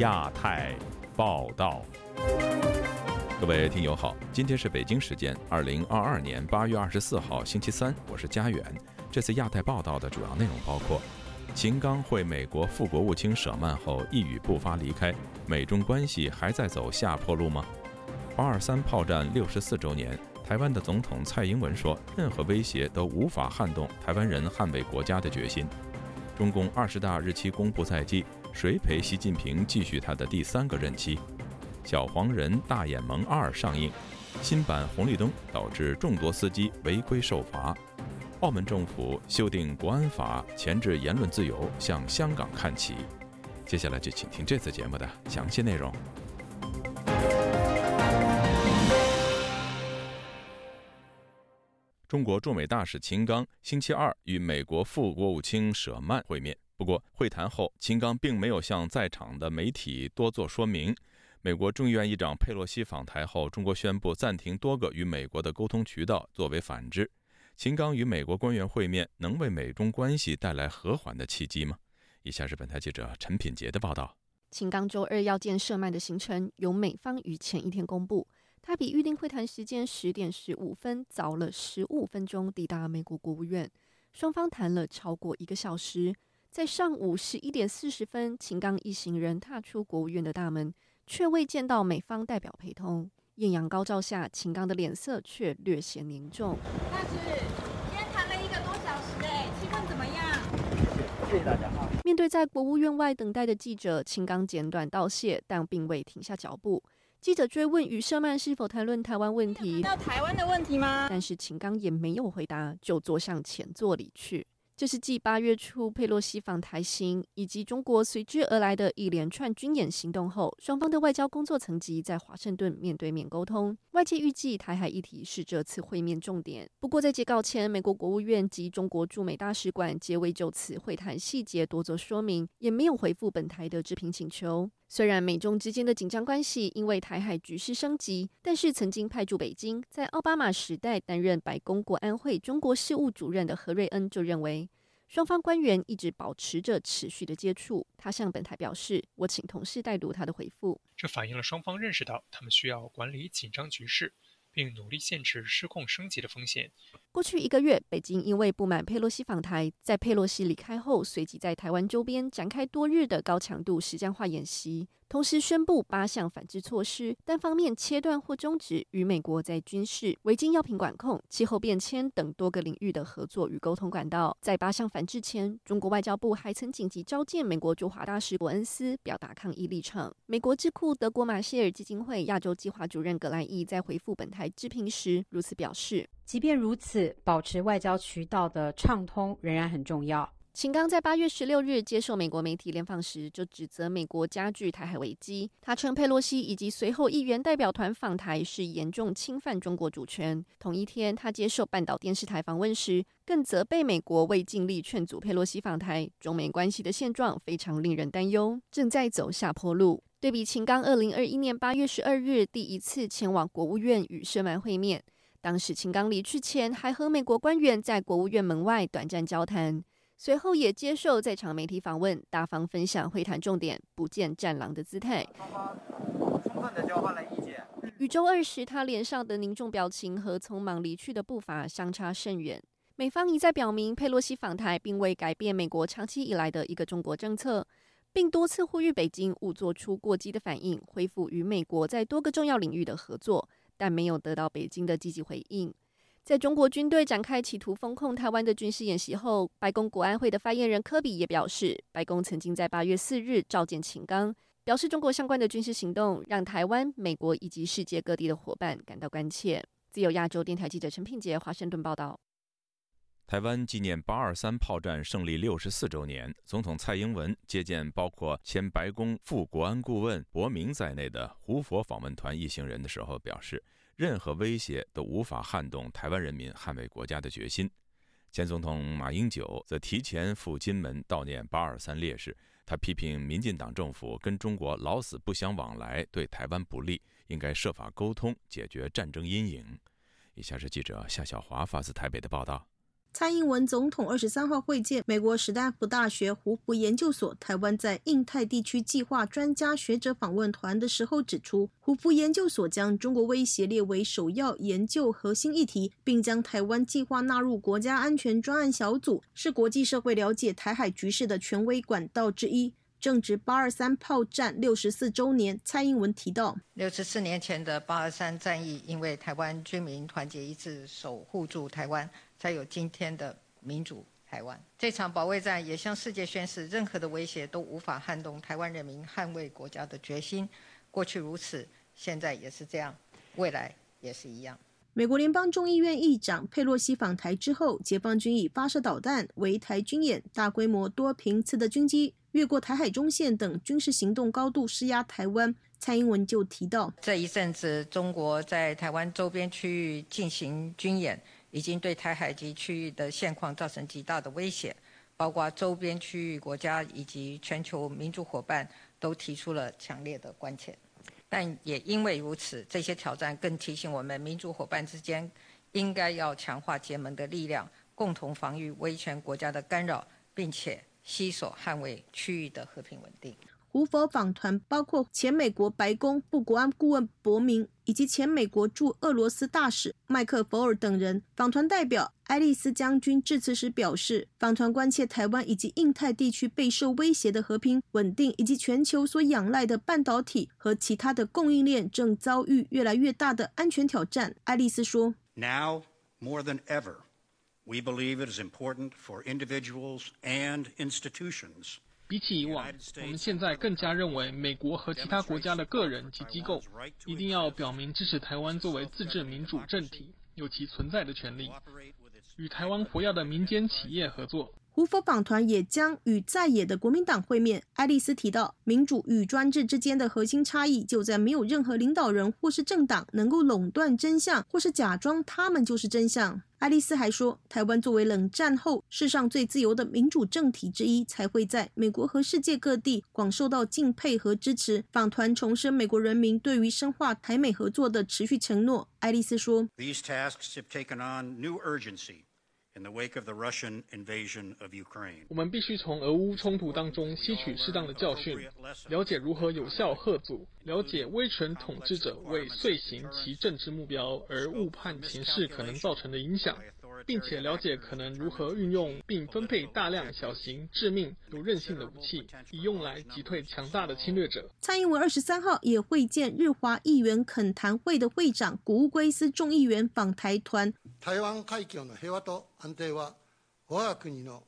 亚太报道，各位听友好，今天是北京时间二零二二年八月二十四号星期三，我是佳远。这次亚太报道的主要内容包括：秦刚会美国副国务卿舍曼后一语不发离开，美中关系还在走下坡路吗？八二三炮战六十四周年，台湾的总统蔡英文说，任何威胁都无法撼动台湾人捍卫国家的决心。中共二十大日期公布在即，谁陪习近平继续他的第三个任期？小黄人大眼萌二上映，新版红绿灯导致众多司机违规受罚。澳门政府修订国安法，钳制言论自由，向香港看齐。接下来就请听这次节目的详细内容。中国驻美大使秦刚星期二与美国副国务卿舍曼会面。不过，会谈后，秦刚并没有向在场的媒体多做说明。美国众议院议长佩洛西访台后，中国宣布暂停多个与美国的沟通渠道，作为反制。秦刚与美国官员会面，能为美中关系带来和缓的契机吗？以下是本台记者陈品杰的报道。秦刚周二要见舍曼的行程由美方于前一天公布。他比预定会谈时间十点十五分早了十五分钟抵达美国国务院，双方谈了超过一个小时。在上午十一点四十分，秦刚一行人踏出国务院的大门，却未见到美方代表陪同。艳阳高照下，秦刚的脸色却略显凝重。大使，今天谈了一个多小时，哎，气氛怎么样？谢谢大家。面对在国务院外等待的记者，秦刚简短道谢，但并未停下脚步。记者追问与舍曼是否谈论台湾问题，到台湾的问题吗？但是秦刚也没有回答，就坐向前座离去。这是继八月初佩洛西访台行以及中国随之而来的一连串军演行动后，双方的外交工作层级在华盛顿面对面沟通。外界预计台海议题是这次会面重点。不过在截稿前，美国国务院及中国驻美大使馆皆未就此会谈细节多做说明，也没有回复本台的置评请求。虽然美中之间的紧张关系因为台海局势升级，但是曾经派驻北京，在奥巴马时代担任白宫国安会中国事务主任的何瑞恩就认为。双方官员一直保持着持续的接触。他向本台表示：“我请同事带读他的回复。这反映了双方认识到他们需要管理紧张局势。”并努力限制失控升级的风险。过去一个月，北京因为不满佩洛西访台，在佩洛西离开后，随即在台湾周边展开多日的高强度实战化演习，同时宣布八项反制措施，单方面切断或终止与美国在军事、违禁药品管控、气候变迁等多个领域的合作与沟通管道。在八项反制前，中国外交部还曾紧急召见美国驻华大使伯恩斯，表达抗议立场。美国智库德国马歇尔基金会亚洲计划主任葛莱义在回复本台。台置评时如此表示：即便如此，保持外交渠道的畅通仍然很重要。秦刚在八月十六日接受美国媒体联访时，就指责美国加剧台海危机。他称佩洛西以及随后议员代表团访台是严重侵犯中国主权。同一天，他接受半岛电视台访问时，更责备美国未尽力劝阻佩洛西访台。中美关系的现状非常令人担忧，正在走下坡路。对比秦刚二零二一年八月十二日第一次前往国务院与舍曼会面，当时秦刚离去前还和美国官员在国务院门外短暂交谈，随后也接受在场媒体访问，大方分享会谈重点，不见战狼的姿态。充分的交换了意见。与周二时他脸上的凝重表情和匆忙离去的步伐相差甚远。美方一再表明，佩洛西访台并未改变美国长期以来的一个中国政策。并多次呼吁北京勿做出过激的反应，恢复与美国在多个重要领域的合作，但没有得到北京的积极回应。在中国军队展开企图封控台湾的军事演习后，白宫国安会的发言人科比也表示，白宫曾经在八月四日召见秦刚，表示中国相关的军事行动让台湾、美国以及世界各地的伙伴感到关切。自由亚洲电台记者陈品杰，华盛顿报道。台湾纪念八二三炮战胜利六十四周年，总统蔡英文接见包括前白宫副国安顾问伯明在内的胡佛访问团一行人的时候表示，任何威胁都无法撼动台湾人民捍卫国家的决心。前总统马英九则提前赴金门悼念八二三烈士，他批评民进党政府跟中国老死不相往来，对台湾不利，应该设法沟通解决战争阴影。以下是记者夏小华发自台北的报道。蔡英文总统二十三号会见美国史丹福大学胡佛研究所台湾在印太地区计划专家学者访问团的时候指出，胡佛研究所将中国威胁列为首要研究核心议题，并将台湾计划纳入国家安全专案小组，是国际社会了解台海局势的权威管道之一。正值八二三炮战六十四周年，蔡英文提到，六十四年前的八二三战役，因为台湾军民团结一致，守护住台湾。才有今天的民主台湾。这场保卫战也向世界宣示，任何的威胁都无法撼动台湾人民捍卫国家的决心。过去如此，现在也是这样，未来也是一样。美国联邦众议院议长佩洛西访台之后，解放军以发射导弹、围台军演、大规模多频次的军机越过台海中线等军事行动，高度施压台湾。蔡英文就提到，这一阵子中国在台湾周边区域进行军演。已经对台海及区域的现况造成极大的威胁，包括周边区域国家以及全球民主伙伴都提出了强烈的关切。但也因为如此，这些挑战更提醒我们，民主伙伴之间应该要强化结盟的力量，共同防御威权国家的干扰，并且携手捍卫区域的和平稳定。胡佛访团包括前美国白宫副国安顾问伯明，以及前美国驻俄罗斯大使麦克弗尔等人。访团代表爱丽丝将军致辞时表示，访团关切台湾以及印太地区备受威胁的和平稳定，以及全球所仰赖的半导体和其他的供应链正遭遇越来越大的安全挑战。爱丽丝说：“Now more than ever, we believe it is important for individuals and institutions.” 比起以往，我们现在更加认为，美国和其他国家的个人及机构一定要表明支持台湾作为自治民主政体有其存在的权利，与台湾活跃的民间企业合作。胡佛访团也将与在野的国民党会面。爱丽丝提到，民主与专制之间的核心差异就在没有任何领导人或是政党能够垄断真相，或是假装他们就是真相。爱丽丝还说，台湾作为冷战后世上最自由的民主政体之一，才会在美国和世界各地广受到敬佩和支持。访团重申美国人民对于深化台美合作的持续承诺。爱丽丝说。In the wake of the Russian invasion of Ukraine。我们必须从俄乌冲突当中吸取适当的教训，了解如何有效遏阻，了解威权统治者为遂行其政治目标而误判情势可能造成的影响。并且了解可能如何运用并分配大量小型、致命、有韧性的武器，以用来击退强大的侵略者。蔡英文二十三号也会见日华议员恳谈会的会长古乌圭斯众议员访台团。台湾海峡の平和と安定は我が国の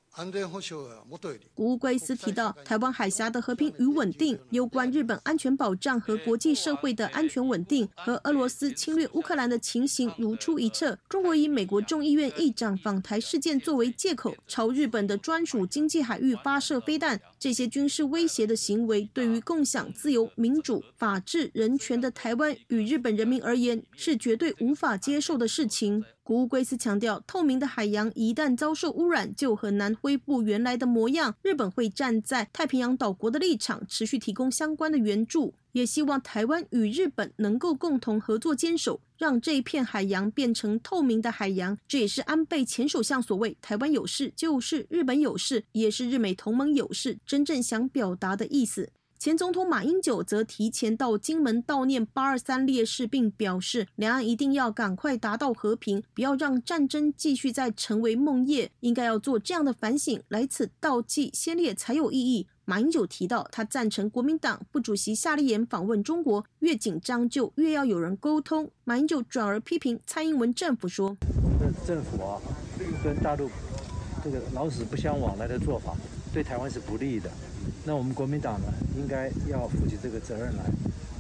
古乌圭斯提到，台湾海峡的和平与稳定，攸关日本安全保障和国际社会的安全稳定，和俄罗斯侵略乌克兰的情形如出一辙。中国以美国众议院议长访台事件作为借口，朝日本的专属经济海域发射飞弹，这些军事威胁的行为，对于共享自由、民主、法治、人权的台湾与日本人民而言，是绝对无法接受的事情。古乌圭斯强调，透明的海洋一旦遭受污染，就很难恢复原来的模样。日本会站在太平洋岛国的立场，持续提供相关的援助，也希望台湾与日本能够共同合作坚守，让这一片海洋变成透明的海洋。这也是安倍前首相所谓“台湾有事就是日本有事”，也是日美同盟有事真正想表达的意思。前总统马英九则提前到金门悼念八二三烈士，并表示，两岸一定要赶快达到和平，不要让战争继续再成为梦魇，应该要做这样的反省，来此悼祭先烈才有意义。马英九提到，他赞成国民党副主席夏立言访问中国，越紧张就越要有人沟通。马英九转而批评蔡英文政府说：“政府啊，跟大陆这个老死不相往来的做法，对台湾是不利的。”那我们国民党呢，应该要负起这个责任来，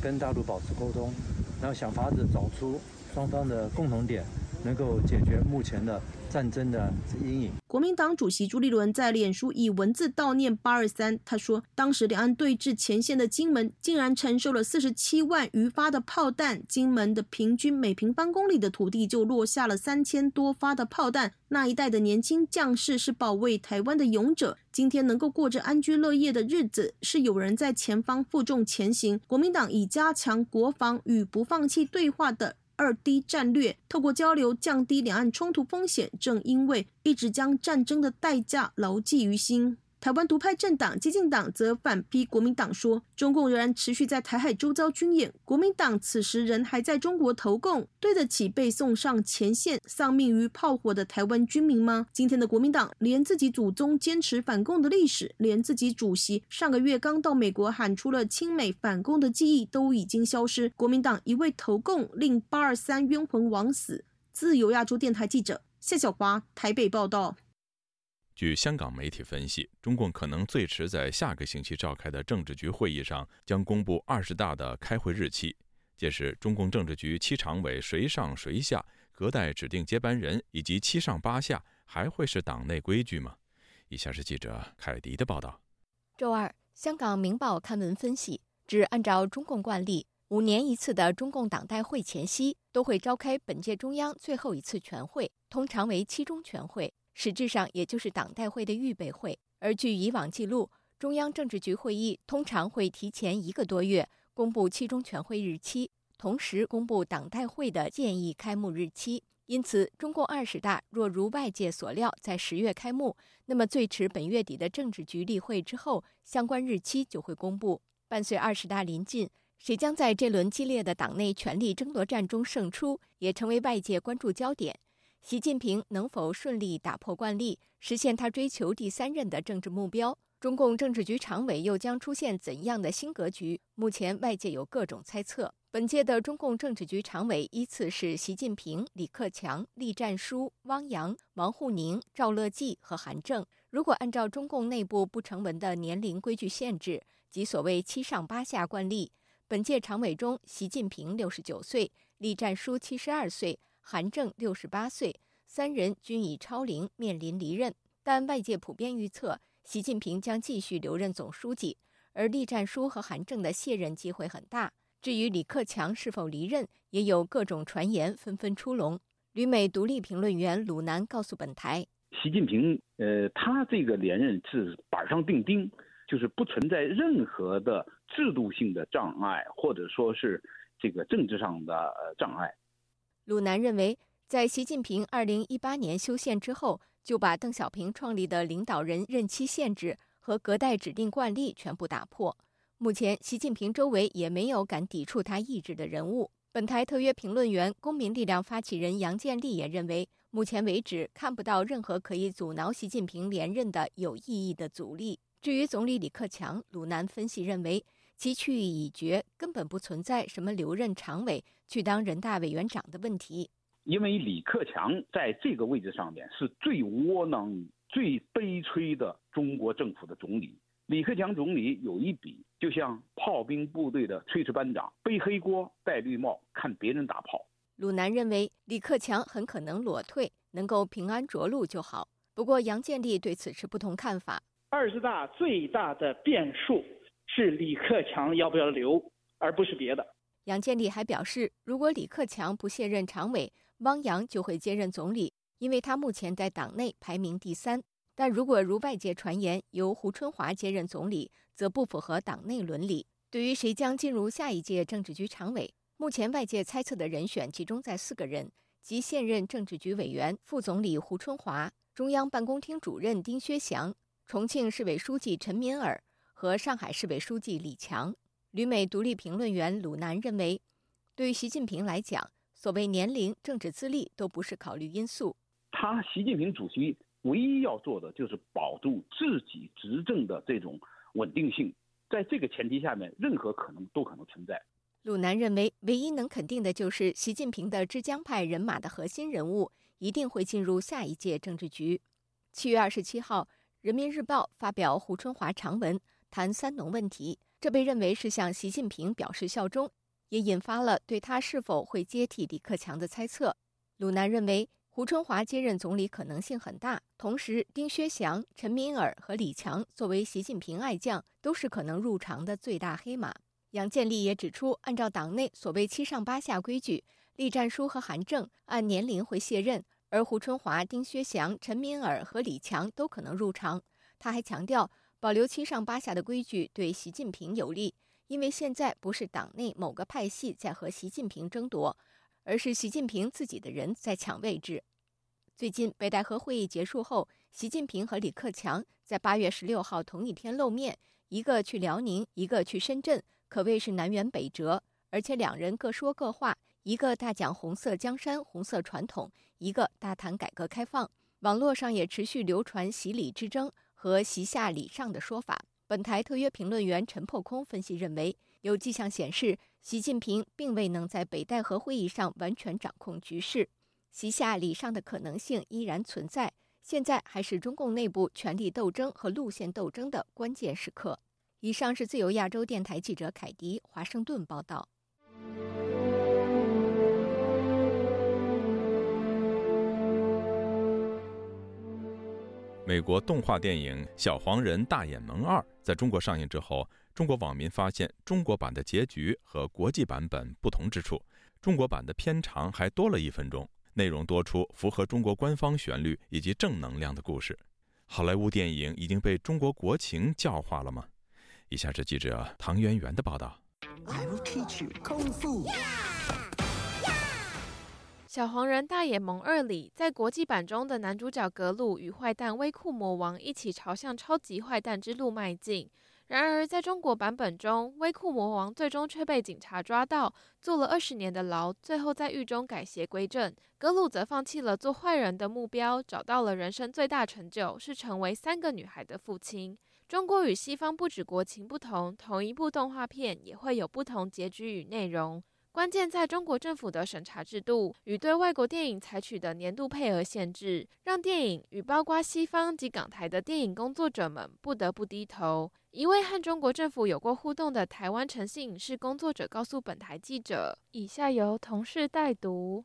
跟大陆保持沟通，然后想法子找出双方的共同点，能够解决目前的。战争的阴影。国民党主席朱立伦在脸书以文字悼念八二三。他说，当时两岸对峙前线的金门，竟然承受了四十七万余发的炮弹。金门的平均每平方公里的土地就落下了三千多发的炮弹。那一代的年轻将士是保卫台湾的勇者。今天能够过着安居乐业的日子，是有人在前方负重前行。国民党以加强国防与不放弃对话的。二 D 战略，透过交流降低两岸冲突风险。正因为一直将战争的代价牢记于心。台湾独派政党激进党则反批国民党说，中共仍然持续在台海周遭军演，国民党此时仍还在中国投共，对得起被送上前线、丧命于炮火的台湾军民吗？今天的国民党连自己祖宗坚持反共的历史，连自己主席上个月刚到美国喊出了亲美反共的记忆都已经消失，国民党一味投共，令八二三冤魂枉死。自由亚洲电台记者谢小华台北报道。据香港媒体分析，中共可能最迟在下个星期召开的政治局会议上将公布二十大的开会日期。届时，中共政治局七常委谁上谁下、隔代指定接班人以及七上八下，还会是党内规矩吗？以下是记者凯迪的报道。周二，香港《明报》刊文分析，指按照中共惯例，五年一次的中共党代会前夕，都会召开本届中央最后一次全会，通常为七中全会。实质上，也就是党代会的预备会。而据以往记录，中央政治局会议通常会提前一个多月公布七中全会日期，同时公布党代会的建议开幕日期。因此，中共二十大若如外界所料在十月开幕，那么最迟本月底的政治局例会之后，相关日期就会公布。伴随二十大临近，谁将在这轮激烈的党内权力争夺战中胜出，也成为外界关注焦点。习近平能否顺利打破惯例，实现他追求第三任的政治目标？中共政治局常委又将出现怎样的新格局？目前外界有各种猜测。本届的中共政治局常委依次是习近平、李克强、栗战书、汪洋、王沪宁、赵乐际和韩正。如果按照中共内部不成文的年龄规矩限制，即所谓“七上八下”惯例，本届常委中，习近平六十九岁，栗战书七十二岁。韩正六十八岁，三人均已超龄，面临离任。但外界普遍预测，习近平将继续留任总书记，而栗战书和韩正的卸任机会很大。至于李克强是否离任，也有各种传言纷纷出笼。旅美独立评论员鲁南告诉本台：“习近平，呃，他这个连任是板上钉钉，就是不存在任何的制度性的障碍，或者说是这个政治上的障碍。”鲁南认为，在习近平2018年修宪之后，就把邓小平创立的领导人任期限制和隔代指定惯例全部打破。目前，习近平周围也没有敢抵触他意志的人物。本台特约评论员、公民力量发起人杨建立也认为，目前为止看不到任何可以阻挠习近平连任的有意义的阻力。至于总理李克强，鲁南分析认为。其去意已决，根本不存在什么留任常委去当人大委员长的问题。因为李克强在这个位置上面是最窝囊、最悲催的中国政府的总理。李克强总理有一笔，就像炮兵部队的炊事班长，背黑锅、戴绿帽，看别人打炮。鲁南认为李克强很可能裸退，能够平安着陆就好。不过杨建立对此持不同看法。二十大最大的变数。是李克强要不要留，而不是别的。杨建立还表示，如果李克强不卸任常委，汪洋就会接任总理，因为他目前在党内排名第三。但如果如外界传言由胡春华接任总理，则不符合党内伦理。对于谁将进入下一届政治局常委，目前外界猜测的人选集中在四个人，即现任政治局委员、副总理胡春华、中央办公厅主任丁薛祥、重庆市委书记陈敏尔。和上海市委书记李强，旅美独立评论员鲁南认为，对于习近平来讲，所谓年龄、政治资历都不是考虑因素。他习近平主席唯一要做的就是保住自己执政的这种稳定性，在这个前提下面，任何可能都可能存在。鲁南认为，唯一能肯定的就是习近平的浙江派人马的核心人物一定会进入下一届政治局。七月二十七号，《人民日报》发表胡春华长文。谈三农问题，这被认为是向习近平表示效忠，也引发了对他是否会接替李克强的猜测。鲁南认为，胡春华接任总理可能性很大，同时丁薛祥、陈敏尔和李强作为习近平爱将，都是可能入常的最大黑马。杨建立也指出，按照党内所谓“七上八下”规矩，栗战书和韩正按年龄会卸任，而胡春华、丁薛祥、陈敏尔和李强都可能入常。他还强调。保留七上八下的规矩对习近平有利，因为现在不是党内某个派系在和习近平争夺，而是习近平自己的人在抢位置。最近北戴河会议结束后，习近平和李克强在八月十六号同一天露面，一个去辽宁，一个去深圳，可谓是南辕北辙。而且两人各说各话，一个大讲红色江山、红色传统，一个大谈改革开放。网络上也持续流传“习李之争”和“习下礼上”的说法。本台特约评论员陈破空分析认为，有迹象显示，习近平并未能在北戴河会议上完全掌控局势，“习下礼上”的可能性依然存在。现在还是中共内部权力斗争和路线斗争的关键时刻。以上是自由亚洲电台记者凯迪华盛顿报道。美国动画电影《小黄人大眼萌二》在中国上映之后，中国网民发现中国版的结局和国际版本不同之处。中国版的片长还多了一分钟，内容多出符合中国官方旋律以及正能量的故事。好莱坞电影已经被中国国情教化了吗？以下是记者唐媛媛的报道。I will teach you 小黄人大野萌二里，在国际版中的男主角格鲁与坏蛋威库魔王一起朝向超级坏蛋之路迈进。然而，在中国版本中，威库魔王最终却被警察抓到，坐了二十年的牢，最后在狱中改邪归正。格鲁则放弃了做坏人的目标，找到了人生最大成就，是成为三个女孩的父亲。中国与西方不止国情不同，同一部动画片也会有不同结局与内容。关键在中国政府的审查制度与对外国电影采取的年度配额限制，让电影与包括西方及港台的电影工作者们不得不低头。一位和中国政府有过互动的台湾诚信影视工作者告诉本台记者：“以下由同事代读。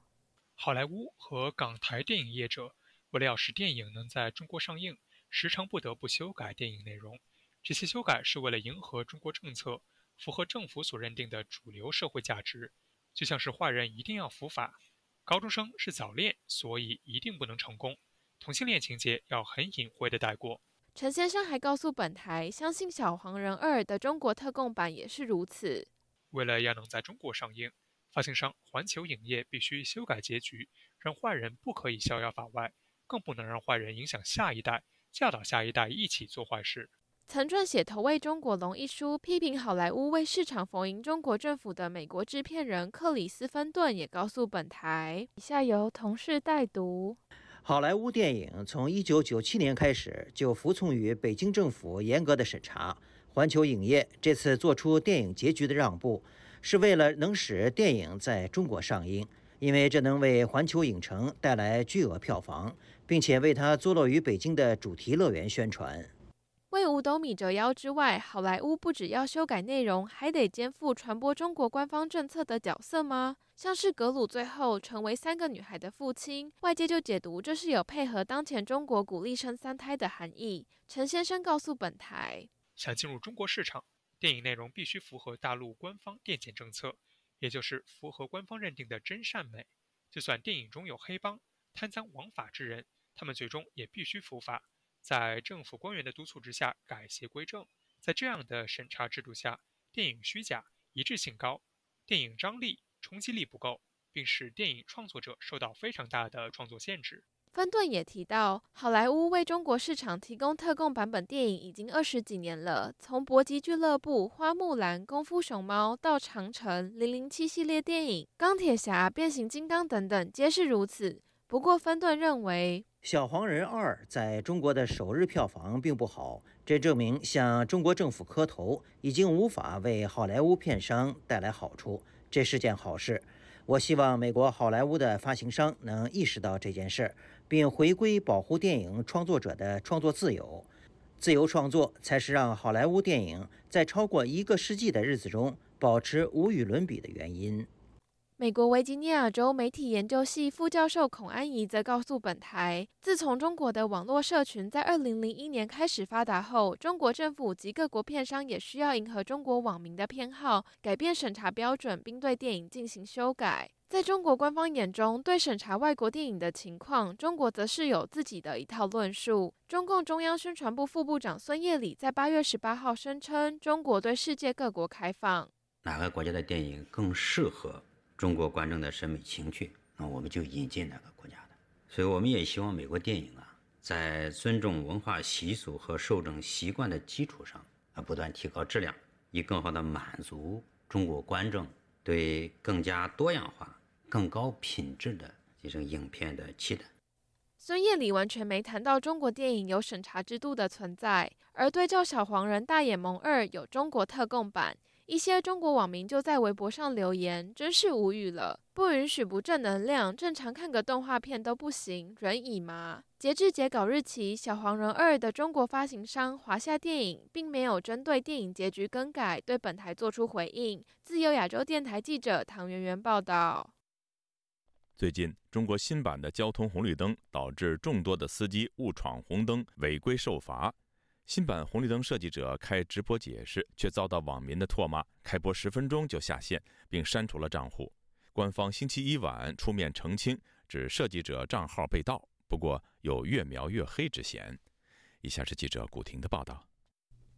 好莱坞和港台电影业者为了要使电影能在中国上映，时常不得不修改电影内容。这些修改是为了迎合中国政策。”符合政府所认定的主流社会价值，就像是坏人一定要伏法，高中生是早恋，所以一定不能成功，同性恋情节要很隐晦的带过。陈先生还告诉本台，相信《小黄人二》的中国特供版也是如此。为了要能在中国上映，发行商环球影业必须修改结局，让坏人不可以逍遥法外，更不能让坏人影响下一代，教导下一代一起做坏事。曾撰写《投喂中国龙》一书，批评好莱坞为市场逢迎中国政府的美国制片人克里斯·芬顿也告诉本台：“以下由同事代读。好莱坞电影从1997年开始就服从于北京政府严格的审查。环球影业这次做出电影结局的让步，是为了能使电影在中国上映，因为这能为环球影城带来巨额票房，并且为它坐落于北京的主题乐园宣传。”为五斗米折腰之外，好莱坞不只要修改内容，还得肩负传播中国官方政策的角色吗？像是格鲁最后成为三个女孩的父亲，外界就解读这是有配合当前中国鼓励生三胎的含义。陈先生告诉本台，想进入中国市场，电影内容必须符合大陆官方电检政策，也就是符合官方认定的真善美。就算电影中有黑帮、贪赃枉法之人，他们最终也必须伏法。在政府官员的督促之下改邪归正，在这样的审查制度下，电影虚假、一致性高，电影张力、冲击力不够，并使电影创作者受到非常大的创作限制。芬顿也提到，好莱坞为中国市场提供特供版本电影已经二十几年了，从《搏击俱乐部》《花木兰》《功夫熊猫》到《长城》《零零七》系列电影，《钢铁侠》《变形金刚》等等，皆是如此。不过，芬顿认为。《小黄人二》在中国的首日票房并不好，这证明向中国政府磕头已经无法为好莱坞片商带来好处，这是件好事。我希望美国好莱坞的发行商能意识到这件事，并回归保护电影创作者的创作自由。自由创作才是让好莱坞电影在超过一个世纪的日子中保持无与伦比的原因。美国维吉尼亚州媒体研究系副教授孔安怡则告诉本台，自从中国的网络社群在2001年开始发达后，中国政府及各国片商也需要迎合中国网民的偏好，改变审查标准，并对电影进行修改。在中国官方眼中，对审查外国电影的情况，中国则是有自己的一套论述。中共中央宣传部副部长孙业礼在8月18号声称，中国对世界各国开放，哪个国家的电影更适合？中国观众的审美情趣，那我们就引进哪个国家的。所以我们也希望美国电影啊，在尊重文化习俗和受众习惯的基础上，啊，不断提高质量，以更好的满足中国观众对更加多样化、更高品质的这种影片的期待。孙叶里完全没谈到中国电影有审查制度的存在，而对照《小黄人大眼萌二》有中国特供版。一些中国网民就在微博上留言，真是无语了！不允许不正能量，正常看个动画片都不行，人乙吗？截至截稿日期，《小黄人二》的中国发行商华夏电影并没有针对电影结局更改对本台做出回应。自由亚洲电台记者唐媛媛报道。最近，中国新版的交通红绿灯导致众多的司机误闯红灯，违规受罚。新版红绿灯设计者开直播解释，却遭到网民的唾骂。开播十分钟就下线，并删除了账户。官方星期一晚出面澄清，指设计者账号被盗，不过有越描越黑之嫌。以下是记者古婷的报道：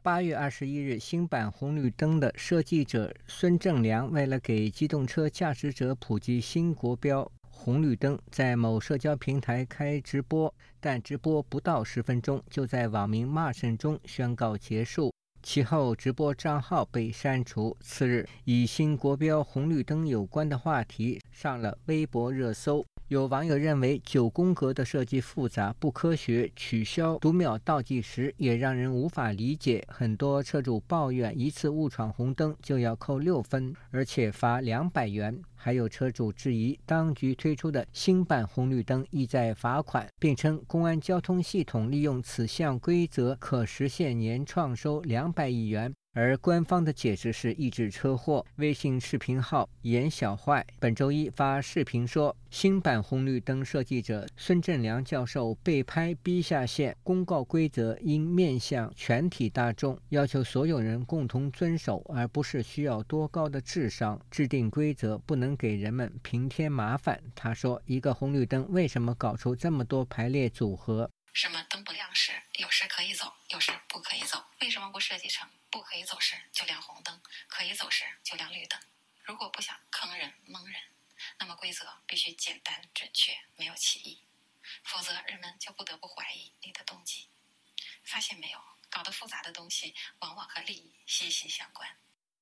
八月二十一日，新版红绿灯的设计者孙正良为了给机动车驾驶者普及新国标。红绿灯在某社交平台开直播，但直播不到十分钟，就在网民骂声中宣告结束。其后，直播账号被删除。次日，以新国标红绿灯有关的话题上了微博热搜。有网友认为九宫格的设计复杂不科学，取消读秒倒计时也让人无法理解。很多车主抱怨一次误闯红灯就要扣六分，而且罚两百元。还有车主质疑当局推出的新版红绿灯意在罚款，并称公安交通系统利用此项规则可实现年创收两百亿元。而官方的解释是抑制车祸。微信视频号“严小坏”本周一发视频说，新版红绿灯设计者孙正良教授被拍逼下线，公告规则应面向全体大众，要求所有人共同遵守，而不是需要多高的智商制定规则，不能给人们平添麻烦。他说：“一个红绿灯为什么搞出这么多排列组合？什么灯不亮时，有时可以走，有时不可以走？为什么不设计成？”不可以走时就亮红灯，可以走时就亮绿灯。如果不想坑人蒙人，那么规则必须简单准确，没有歧义，否则人们就不得不怀疑你的动机。发现没有，搞得复杂的东西往往和利益息息相关。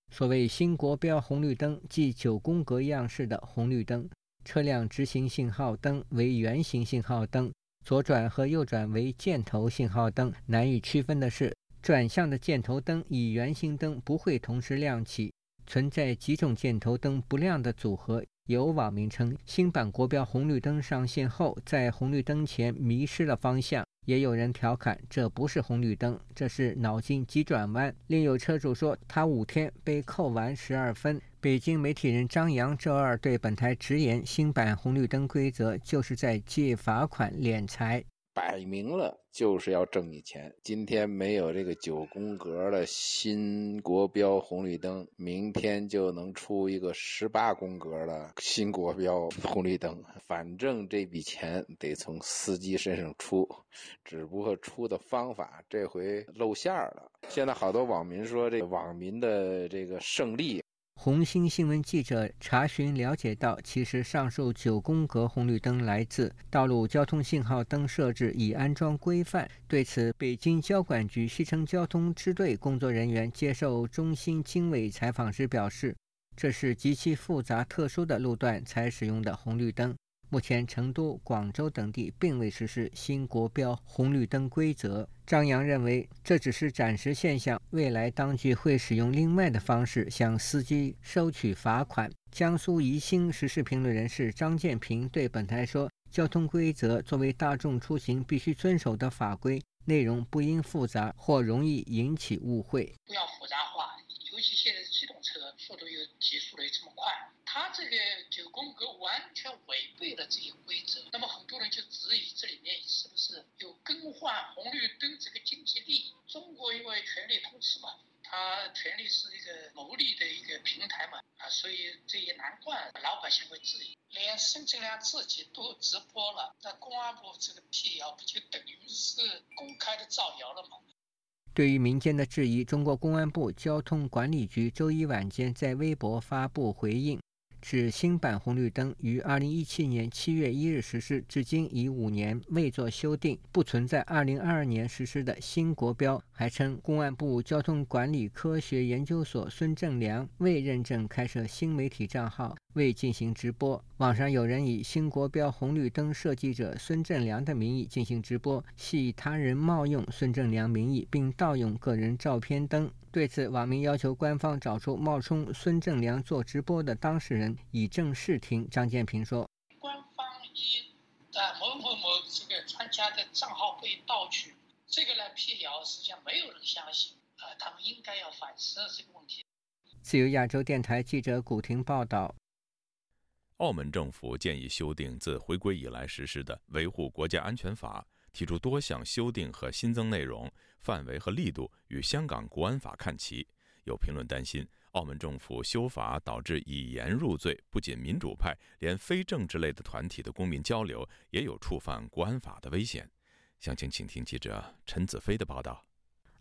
所谓新国标红绿灯，即九宫格样式的红绿灯，车辆直行信号灯为圆形信号灯，左转和右转为箭头信号灯。难以区分的是。转向的箭头灯与圆形灯不会同时亮起，存在几种箭头灯不亮的组合。有网民称，新版国标红绿灯上线后，在红绿灯前迷失了方向。也有人调侃，这不是红绿灯，这是脑筋急转弯。另有车主说，他五天被扣完十二分。北京媒体人张扬周二对本台直言，新版红绿灯规则就是在借罚款敛财。摆明了就是要挣你钱。今天没有这个九宫格的新国标红绿灯，明天就能出一个十八宫格的新国标红绿灯。反正这笔钱得从司机身上出，只不过出的方法这回露馅了。现在好多网民说，这网民的这个胜利。红星新闻记者查询了解到，其实上述九宫格红绿灯来自道路交通信号灯设置已安装规范。对此，北京交管局西城交通支队工作人员接受中新经纬采访时表示，这是极其复杂特殊的路段才使用的红绿灯。目前，成都、广州等地并未实施新国标红绿灯规则。张扬认为，这只是暂时现象，未来当局会使用另外的方式向司机收取罚款。江苏宜兴时事评论人士张建平对本台说：“交通规则作为大众出行必须遵守的法规，内容不应复杂或容易引起误会。不要复杂化，尤其现在机动车速度又提速的这么快。”他这个九宫格完全违背了这些规则，那么很多人就质疑这里面是不是有更换红绿灯这个经济利益？中国因为权力通吃嘛，它权力是一个牟利的一个平台嘛，啊，所以这也难怪老百姓会质疑。连孙正良自己都直播了，那公安部这个辟谣不就等于是公开的造谣了吗？对于民间的质疑，中国公安部交通管理局周一晚间在微博发布回应。指新版红绿灯于二零一七年七月一日实施，至今已五年未作修订，不存在二零二二年实施的新国标。还称公安部交通管理科学研究所孙正良未认证开设新媒体账号，未进行直播。网上有人以新国标红绿灯设计者孙正良的名义进行直播，系他人冒用孙正良名义并盗用个人照片等。对此，网民要求官方找出冒充孙正良做直播的当事人，以正视听。张建平说：“官方以呃某某某这个专家的账号被盗取，这个来辟谣，实际上没有人相信。啊，他们应该要反思这个问题。”自由亚洲电台记者古婷报道。澳门政府建议修订自回归以来实施的《维护国家安全法》，提出多项修订和新增内容，范围和力度与香港国安法看齐。有评论担心，澳门政府修法导致以言入罪，不仅民主派，连非政治类的团体的公民交流也有触犯国安法的危险。详情，请听记者陈子飞的报道。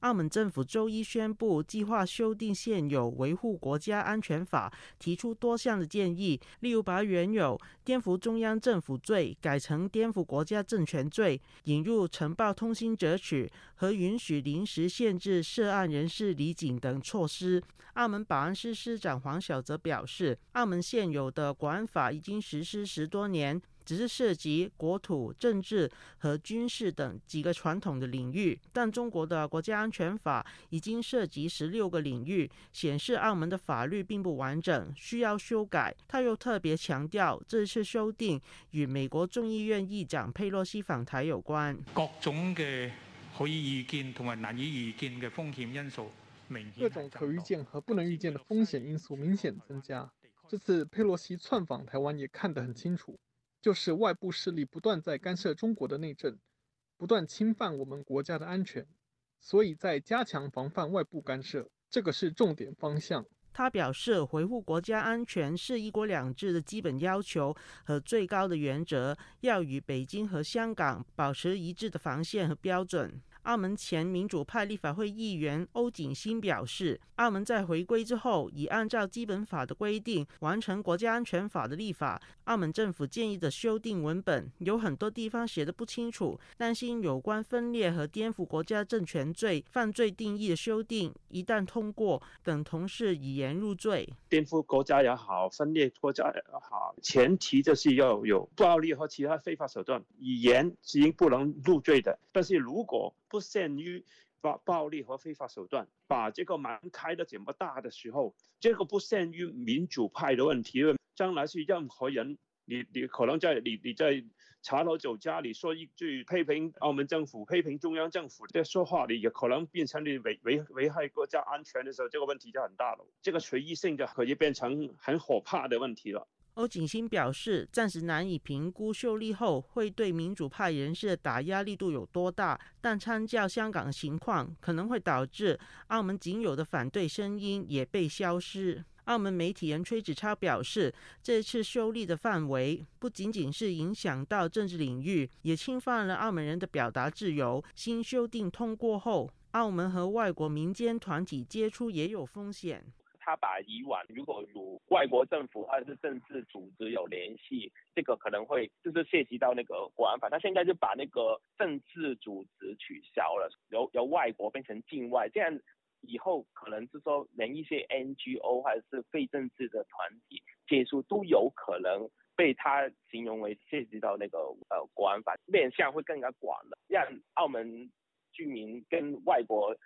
澳门政府周一宣布，计划修订现有《维护国家安全法》，提出多项的建议，例如把原有颠覆中央政府罪改成颠覆国家政权罪，引入呈报通信折取和允许临时限制涉案人士离境等措施。澳门保安司司长黄小泽表示，澳门现有的国安法已经实施十多年。只是涉及国土、政治和军事等几个传统的领域，但中国的国家安全法已经涉及十六个领域，显示澳门的法律并不完整，需要修改。他又特别强调，这次修订与美国众议院议长佩洛西访台有关。各种嘅可以预见同埋难以预见嘅风险因素，明各种可预见和不能预见的风险因素明显增加。这次佩洛西窜访台湾也看得很清楚。就是外部势力不断在干涉中国的内政，不断侵犯我们国家的安全，所以在加强防范外部干涉，这个是重点方向。他表示，维护国家安全是一国两制的基本要求和最高的原则，要与北京和香港保持一致的防线和标准。澳门前民主派立法会议员欧景新表示，澳门在回归之后，已按照基本法的规定完成国家安全法的立法。澳门政府建议的修订文本有很多地方写的不清楚，担心有关分裂和颠覆国家政权罪犯罪定义的修订一旦通过，等同是以言入罪。颠覆国家也好，分裂国家也好，前提就是要有暴力和其他非法手段，以言是不能入罪的。但是如果不限于暴暴力和非法手段，把这个门开的这么大的时候，这个不限于民主派的问题，将来是任何人，你你可能在你你在茶楼酒家里说一句批评澳门政府、批评中央政府的说话，你也可能变成你危危危害国家安全的时候，这个问题就很大了。这个随意性就可以变成很可怕的问题了。欧景新表示，暂时难以评估修例后会对民主派人士的打压力度有多大，但参照香港的情况，可能会导致澳门仅有的反对声音也被消失。澳门媒体人崔子超表示，这次修例的范围不仅仅是影响到政治领域，也侵犯了澳门人的表达自由。新修订通过后，澳门和外国民间团体接触也有风险。他把以往如果有外国政府或者是政治组织有联系，这个可能会就是涉及到那个国安法。他现在就把那个政治组织取消了，由由外国变成境外，这样以后可能是说连一些 NGO 或者是非政治的团体接触都有可能被他形容为涉及到那个呃国安法，面向会更加广了，让澳门居民跟外国。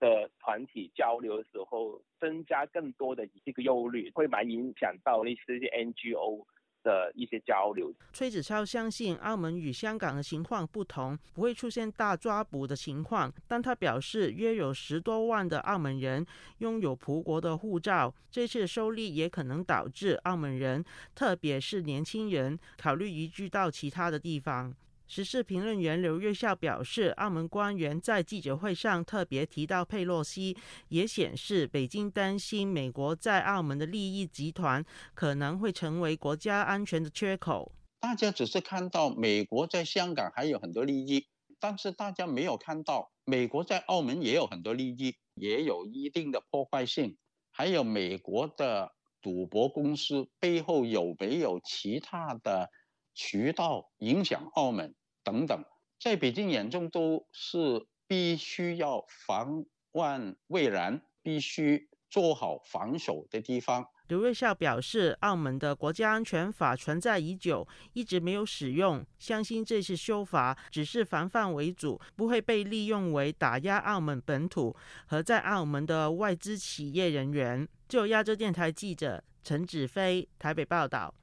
的团体交流的时候，增加更多的这个忧虑，会蛮影响到那些 NGO 的一些交流。崔子超相信，澳门与香港的情况不同，不会出现大抓捕的情况。但他表示，约有十多万的澳门人拥有葡国的护照，这次收利也可能导致澳门人，特别是年轻人，考虑移居到其他的地方。时事评论员刘月孝表示，澳门官员在记者会上特别提到佩洛西，也显示北京担心美国在澳门的利益集团可能会成为国家安全的缺口。大家只是看到美国在香港还有很多利益，但是大家没有看到美国在澳门也有很多利益，也有一定的破坏性。还有美国的赌博公司背后有没有其他的渠道影响澳门等等，在北京眼中都是必须要防患未然，必须做好防守的地方。刘瑞孝表示，澳门的国家安全法存在已久，一直没有使用，相信这次修法只是防范为主，不会被利用为打压澳门本土和在澳门的外资企业人员。就亚洲电台记者陈子飞台北报道。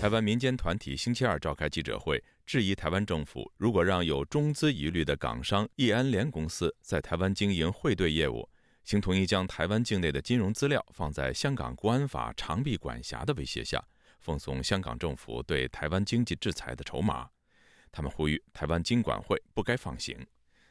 台湾民间团体星期二召开记者会，质疑台湾政府如果让有中资疑虑的港商易安联公司在台湾经营汇兑业务，并同意将台湾境内的金融资料放在香港国安法长臂管辖的威胁下，奉送香港政府对台湾经济制裁的筹码。他们呼吁台湾经管会不该放行。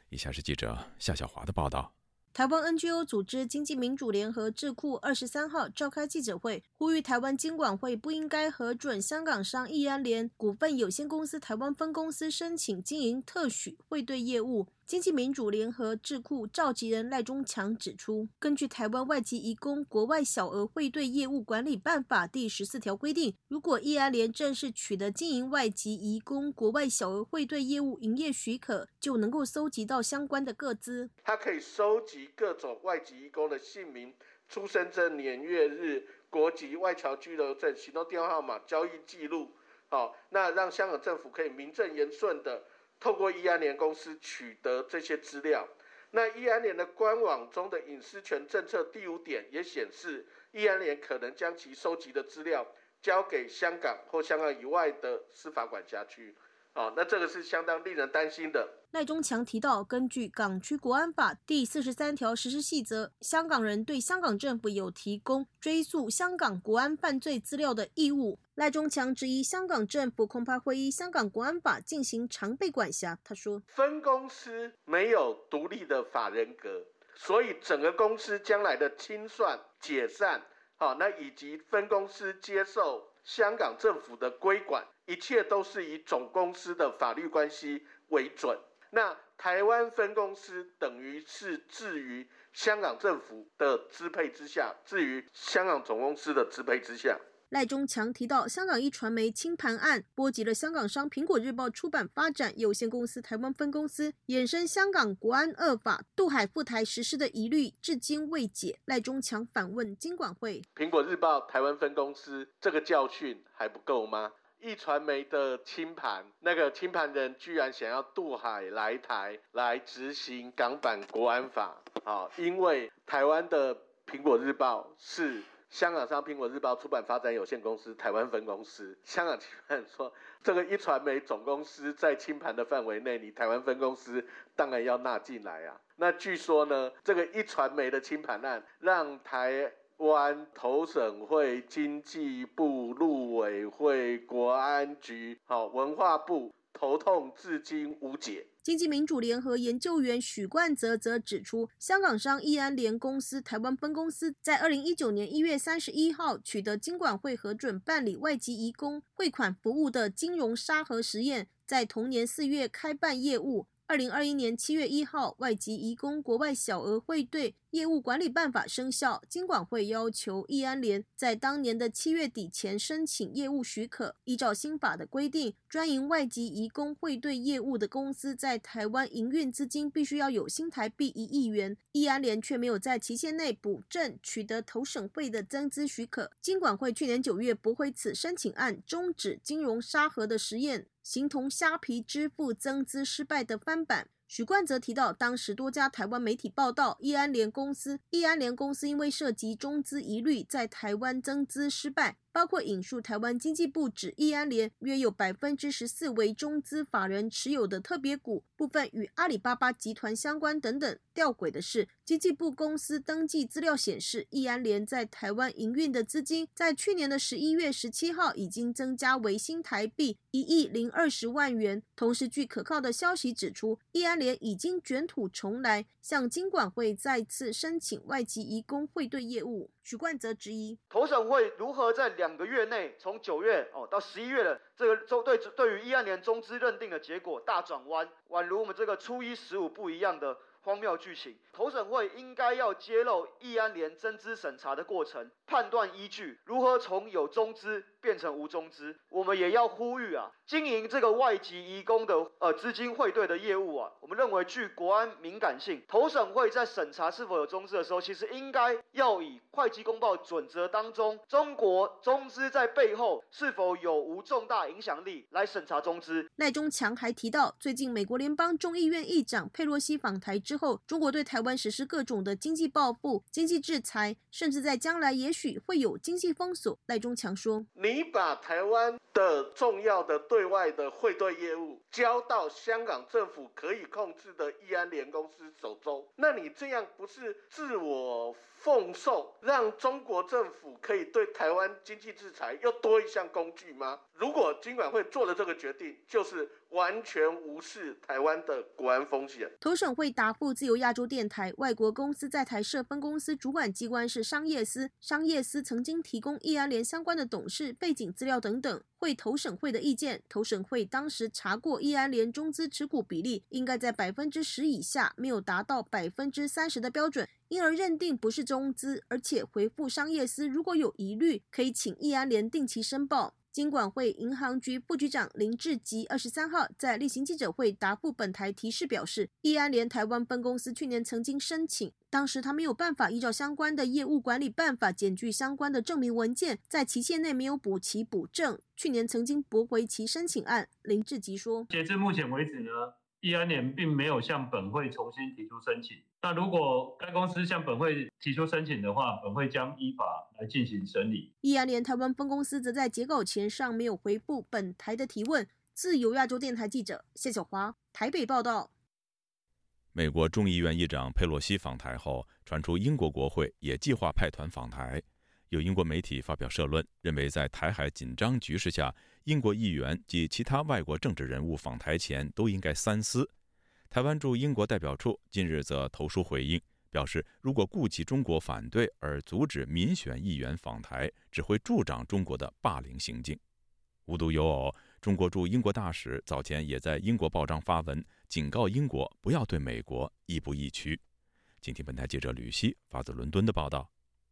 以下是记者夏小华的报道。台湾 NGO 组织经济民主联合智库二十三号召开记者会，呼吁台湾经管会不应该核准香港商易安联股份有限公司台湾分公司申请经营特许汇兑业务。经济民主联合智库召集人赖中强指出，根据台湾外籍移工国外小额汇兑业务管理办法第十四条规定，如果易安联正式取得经营外籍移工国外小额汇兑业务营业许可，就能够搜集到相关的个资。它可以搜集各种外籍移工的姓名、出生证、年月日、国籍、外侨居留证、行动电话号码、交易记录。好，那让香港政府可以名正言顺的。透过易安联公司取得这些资料，那易安联的官网中的隐私权政策第五点也显示，易安联可能将其收集的资料交给香港或香港以外的司法管辖区。啊，那这个是相当令人担心的。赖中强提到，根据《港区国安法》第四十三条实施细则，香港人对香港政府有提供追溯香港国安犯罪资料的义务。赖中强质疑香港政府恐怕会依香港国安法进行常备管辖。他说，分公司没有独立的法人格，所以整个公司将来的清算、解散，好，那以及分公司接受香港政府的规管。一切都是以总公司的法律关系为准。那台湾分公司等于是置于香港政府的支配之下，置于香港总公司的支配之下。赖中强提到，香港一传媒清盘案波及了香港商苹果日报出版发展有限公司台湾分公司，衍生香港国安恶法渡海赴台实施的疑虑至今未解。赖中强反问金管会：苹果日报台湾分公司这个教训还不够吗？一传媒的清盘，那个清盘人居然想要渡海来台来执行港版国安法，好，因为台湾的苹果日报是香港上苹果日报出版发展有限公司台湾分公司，香港清盘说这个一传媒总公司在清盘的范围内，你台湾分公司当然要纳进来啊。那据说呢，这个一传媒的清盘案让台。湾投审会、经济部、陆委会、国安局、好文化部头痛至今无解。经济民主联合研究员许冠泽则指出，香港商易安联公司台湾分公司在二零一九年一月三十一号取得金管会核准办理外籍移工汇款服务的金融沙盒实验，在同年四月开办业务。二零二一年七月一号，外籍移工国外小额汇兑业务管理办法生效，金管会要求易安联在当年的七月底前申请业务许可。依照新法的规定，专营外籍移工汇兑业务的公司在台湾营运资金必须要有新台币一亿元。易安联却没有在期限内补正取得投审会的增资许可。金管会去年九月驳回此申请案，终止金融沙盒的实验。形同虾皮支付增资失败的翻版。许冠泽提到，当时多家台湾媒体报道，易安联公司，易安联公司因为涉及中资疑虑，在台湾增资失败。包括引述台湾经济部指，易安联约有百分之十四为中资法人持有的特别股，部分与阿里巴巴集团相关等等。吊诡的是，经济部公司登记资料显示，易安联在台湾营运的资金，在去年的十一月十七号已经增加为新台币一亿零二十万元。同时，据可靠的消息指出，易安联已经卷土重来，向金管会再次申请外籍移工汇兑业务。许冠泽质疑，投审会如何在两个月内，从九月哦到十一月的这个中对对于一二年中资认定的结果大转弯，宛如我们这个初一十五不一样的。荒谬剧情，投审会应该要揭露易安联增资审查的过程、判断依据，如何从有中资变成无中资。我们也要呼吁啊，经营这个外籍移工的呃资金汇兑的业务啊，我们认为具国安敏感性，投审会在审查是否有中资的时候，其实应该要以会计公报准则当中中国中资在背后是否有无重大影响力来审查中资。赖中强还提到，最近美国联邦众议院议长佩洛西访台。之后，中国对台湾实施各种的经济报复、经济制裁，甚至在将来也许会有经济封锁。赖中强说：“你把台湾的重要的对外的汇兑业务交到香港政府可以控制的易安联公司手中，那你这样不是自我？”奉送让中国政府可以对台湾经济制裁又多一项工具吗？如果金管会做了这个决定，就是完全无视台湾的国安风险。投审会答复自由亚洲电台，外国公司在台设分公司主管机关是商业司，商业司曾经提供易安联相关的董事背景资料等等。会投审会的意见，投审会当时查过易安联中资持股比例应该在百分之十以下，没有达到百分之三十的标准。因而认定不是中资，而且回复商业司如果有疑虑，可以请易安联定期申报。金管会银行局副局长林志吉二十三号在例行记者会答复本台提示表示，易安联台湾分公司去年曾经申请，当时他没有办法依照相关的业务管理办法检具相关的证明文件，在期限内没有补齐补正，去年曾经驳回其申请案。林志吉说，截至目前为止呢？易安联并没有向本会重新提出申请。那如果该公司向本会提出申请的话，本会将依法来进行审理。易安联台湾分公司则在截稿前尚没有回复本台的提问。自由亚洲电台记者谢小华台北报道。美国众议院议长佩洛西访台后，传出英国国会也计划派团访台。有英国媒体发表社论，认为在台海紧张局势下，英国议员及其他外国政治人物访台前都应该三思。台湾驻英国代表处近日则投书回应，表示如果顾及中国反对而阻止民选议员访台，只会助长中国的霸凌行径。无独有偶，中国驻英国大使早前也在英国报章发文，警告英国不要对美国亦步亦趋。请听本台记者吕希发自伦敦的报道。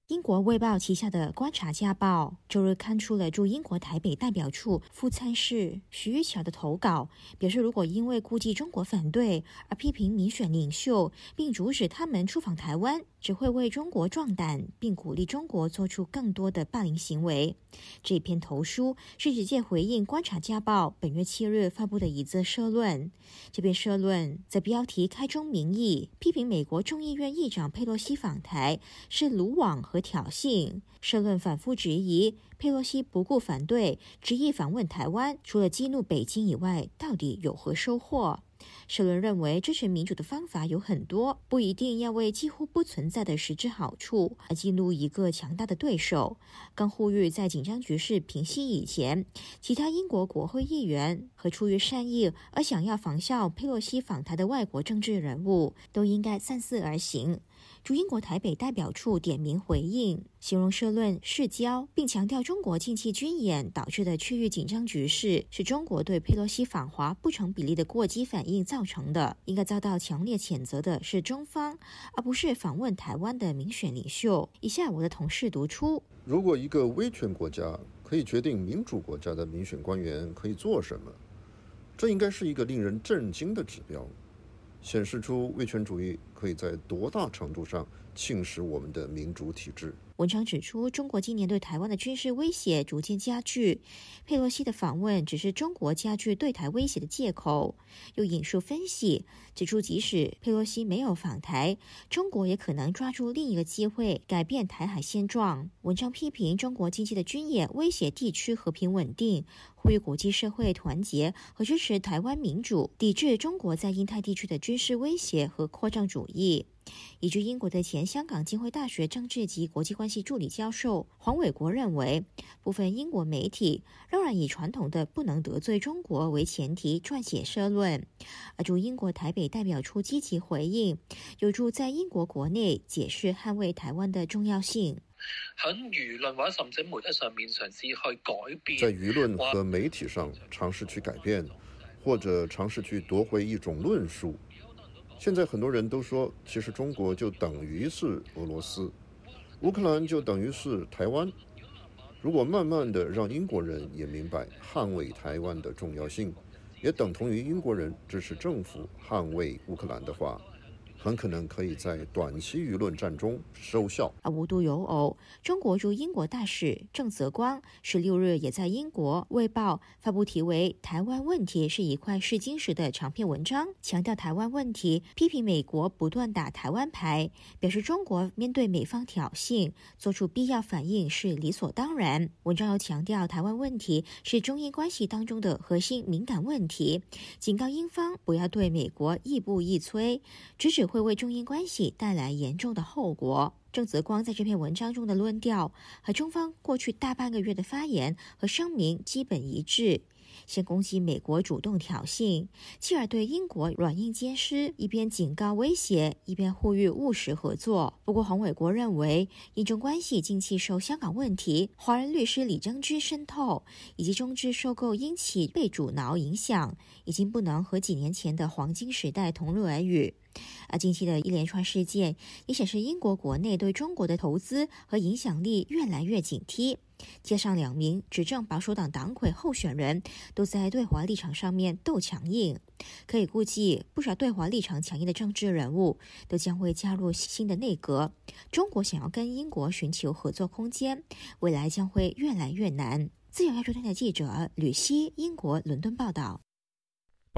英国《卫报》旗下的《观察家报》周日刊出了驻英国台北代表处副参事徐玉桥的投稿，表示如果因为顾忌中国反对而批评民选领袖，并阻止他们出访台湾。只会为中国壮胆，并鼓励中国做出更多的霸凌行为。这篇投书是直接回应《观察家报》本月七日发布的一则社论。这篇社论在标题开宗明义批评美国众议院议长佩洛西访台是鲁莽和挑衅。社论反复质疑佩洛西不顾反对执意访问台湾，除了激怒北京以外，到底有何收获？社论认为，支持民主的方法有很多，不一定要为几乎不存在的实质好处而激怒一个强大的对手。更呼吁，在紧张局势平息以前，其他英国国会议员和出于善意而想要仿效佩洛西访台的外国政治人物，都应该三思而行。驻英国台北代表处点名回应，形容社论世交，并强调中国近期军演导致的区域紧张局势是中国对佩洛西访华不成比例的过激反应造成的，应该遭到强烈谴责的是中方，而不是访问台湾的民选领袖。以下我的同事读出：如果一个威权国家可以决定民主国家的民选官员可以做什么，这应该是一个令人震惊的指标。显示出威权主义可以在多大程度上侵蚀我们的民主体制。文章指出，中国今年对台湾的军事威胁逐渐加剧，佩洛西的访问只是中国加剧对台威胁的借口。又引述分析指出，即使佩洛西没有访台，中国也可能抓住另一个机会改变台海现状。文章批评中国经济的军演威胁地区和平稳定，呼吁国际社会团结和支持台湾民主，抵制中国在印太地区的军事威胁和扩张主义。以及英国的前香港浸会大学政治及国际关系助理教授黄伟国认为，部分英国媒体仍然以传统的不能得罪中国为前提撰写社论，而驻英国台北代表处积极回应，有助在英国国内解释捍卫台湾的重要性。喺舆論或者甚至媒體上面嘗試去改變，在舆論和媒體上嘗試去改變，或者嘗試去奪回一種論述。现在很多人都说，其实中国就等于是俄罗斯，乌克兰就等于是台湾。如果慢慢的让英国人也明白捍卫台湾的重要性，也等同于英国人支持政府捍卫乌克兰的话。很可能可以在短期舆论战中收效。而无独有偶，中国驻英国大使郑泽光十六日也在英国卫报》发布题为《台湾问题是一块试金石》的长篇文章，强调台湾问题，批评美国不断打台湾牌，表示中国面对美方挑衅，做出必要反应是理所当然。文章又强调台湾问题是中英关系当中的核心敏感问题，警告英方不要对美国亦步亦趋，直指。會為中英關係帶來嚴重的後果。鄭澤光在這篇文章中的論調和中方過去大半個月的發言和聲明基本一致。先攻擊美國主動挑釁，繼而對英國軟硬兼施，一邊警告威脅，一邊呼籲務實合作。不過，洪偉國認為，英中關係近期受香港問題、華人律師李征之滲透以及中資收购英企被阻撓影響，已經不能和幾年前的黃金時代同日而語。而近期的一连串事件也显示，英国国内对中国的投资和影响力越来越警惕。加上两名执政保守党党魁候选人都在对华立场上面斗强硬，可以估计不少对华立场强硬的政治人物都将会加入新的内阁。中国想要跟英国寻求合作空间，未来将会越来越难。自由亚洲电台记者吕希，英国伦敦报道。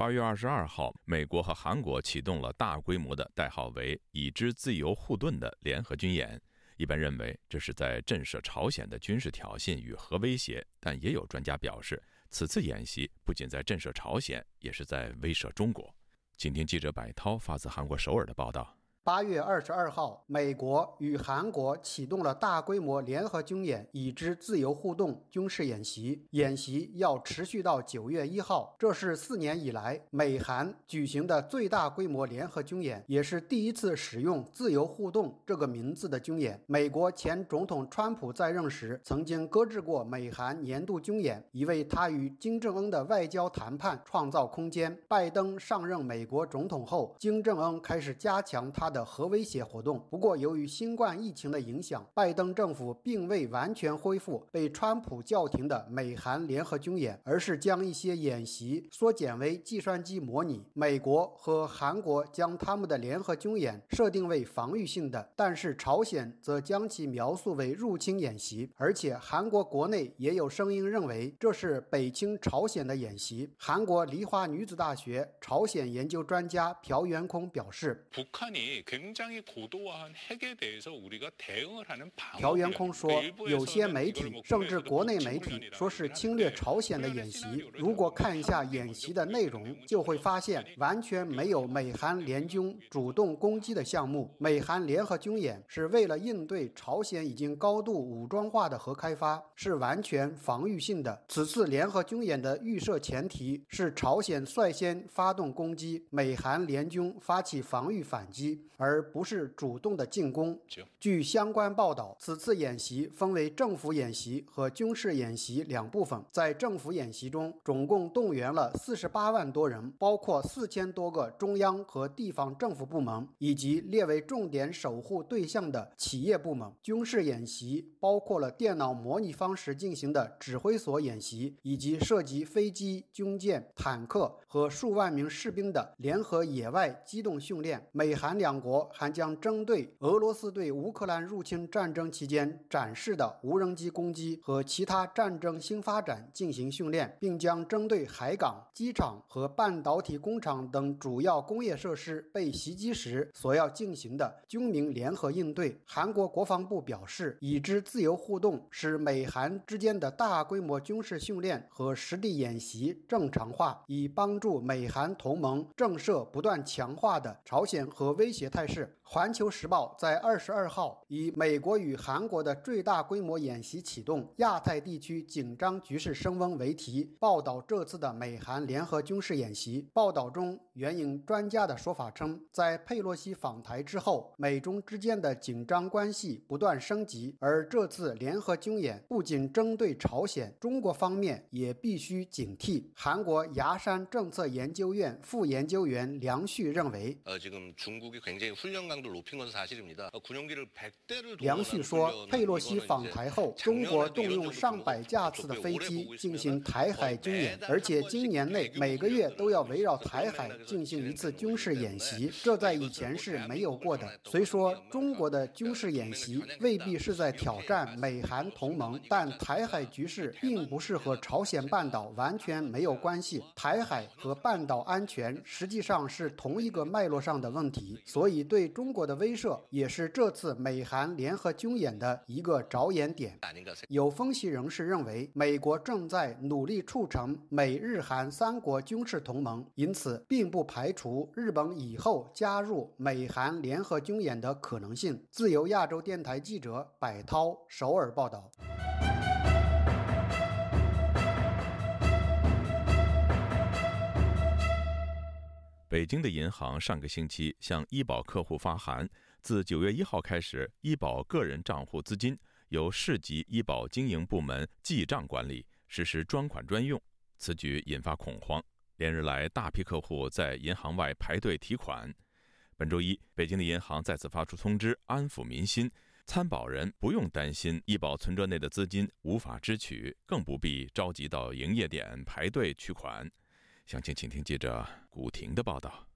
八月二十二号，美国和韩国启动了大规模的代号为“已知自由护盾”的联合军演。一般认为，这是在震慑朝鲜的军事挑衅与核威胁，但也有专家表示，此次演习不仅在震慑朝鲜，也是在威慑中国。请听记者白涛发自韩国首尔的报道。八月二十二号，美国与韩国启动了大规模联合军演“已知自由互动”军事演习，演习要持续到九月一号，这是四年以来美韩举行的最大规模联合军演，也是第一次使用“自由互动”这个名字的军演。美国前总统川普在任时曾经搁置过美韩年度军演，以为他与金正恩的外交谈判创造空间。拜登上任美国总统后，金正恩开始加强他的核威胁活动，不过由于新冠疫情的影响，拜登政府并未完全恢复被川普叫停的美韩联合军演，而是将一些演习缩减为计算机模拟。美国和韩国将他们的联合军演设定为防御性的，但是朝鲜则将其描述为入侵演习，而且韩国国内也有声音认为这是北侵朝鲜的演习。韩国梨花女子大学朝鲜研究专家朴元空表示。朴元空说，有些媒体甚至国内媒体，说是侵略朝鲜的演习。如果看一下演习的内容，就会发现完全没有美韩联军主动攻击的项目。美韩联合军演是为了应对朝鲜已经高度武装化的核开发，是完全防御性的。此次联合军演的预设前提是朝鲜率先发动攻击，美韩联军发起防御反擊。而不是主动的进攻。据相关报道，此次演习分为政府演习和军事演习两部分。在政府演习中，总共动员了四十八万多人，包括四千多个中央和地方政府部门，以及列为重点守护对象的企业部门。军事演习包括了电脑模拟方式进行的指挥所演习，以及涉及飞机、军舰、坦克和数万名士兵的联合野外机动训练。美韓兩國。国还将针对俄罗斯对乌克兰入侵战争期间展示的无人机攻击和其他战争新发展进行训练，并将针对海港、机场和半导体工厂等主要工业设施被袭击时所要进行的军民联合应对。韩国国防部表示，已知自由互动使美韩之间的大规模军事训练和实地演习正常化，以帮助美韩同盟震懾不断强化的朝鲜和威胁态。但是环球时报在二十二号以“美国与韩国的最大规模演习启动，亚太地区紧张局势升温”为题报道这次的美韩联合军事演习。报道中援引专家的说法称，在佩洛西访台之后，美中之间的紧张关系不断升级，而这次联合军演不仅针对朝鲜，中国方面也必须警惕。韩国牙山政策研究院副研究员梁旭认为。梁旭说：“佩洛西访台后，中国动用上百架次的飞机进行台海军演，而且今年内每个月都要围绕台海进行一次军事演习，这在以前是没有过的。虽说中国的军事演习未必是在挑战美韩同盟，但台海局势并不是和朝鲜半岛完全没有关系。台海和半岛安全实际上是同一个脉络上的问题，所以对中中国的威慑也是。”这次美韩联合军演的一个着眼点，有分析人士认为，美国正在努力促成美日韩三国军事同盟，因此并不排除日本以后加入美韩联合军演的可能性。自由亚洲电台记者柏涛首尔报道。北京的银行上个星期向医保客户发函。自九月一号开始，医保个人账户资金由市级医保经营部门记账管理，实施专款专用。此举引发恐慌，连日来大批客户在银行外排队提款。本周一，北京的银行再次发出通知，安抚民心：参保人不用担心医保存折内的资金无法支取，更不必着急到营业点排队取款。详情，请听记者古婷的报道。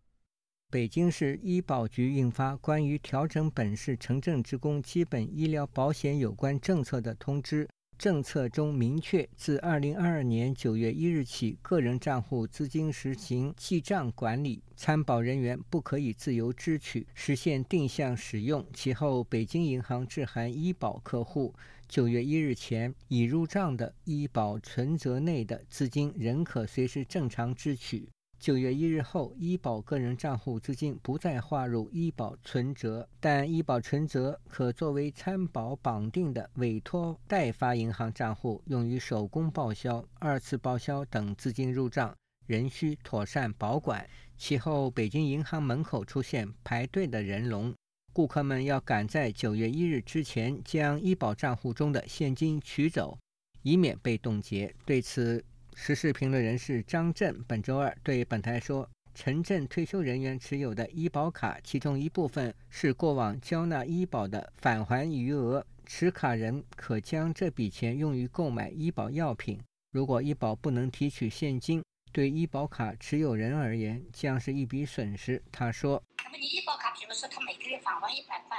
北京市医保局印发关于调整本市城镇职工基本医疗保险有关政策的通知。政策中明确，自2022年9月1日起，个人账户资金实行记账管理，参保人员不可以自由支取，实现定向使用。其后，北京银行致函医保客户，9月1日前已入账的医保存折内的资金仍可随时正常支取。九月一日后，医保个人账户资金不再划入医保存折，但医保存折可作为参保绑定的委托代发银行账户，用于手工报销、二次报销等资金入账，仍需妥善保管。其后，北京银行门口出现排队的人龙，顾客们要赶在九月一日之前将医保账户中的现金取走，以免被冻结。对此，时事评论人士张震本周二对本台说：“城镇退休人员持有的医保卡，其中一部分是过往交纳医保的返还余额，持卡人可将这笔钱用于购买医保药品。如果医保不能提取现金，对医保卡持有人而言将是一笔损失。”他说：“那么你医保卡，比如说他每个月返还一百块，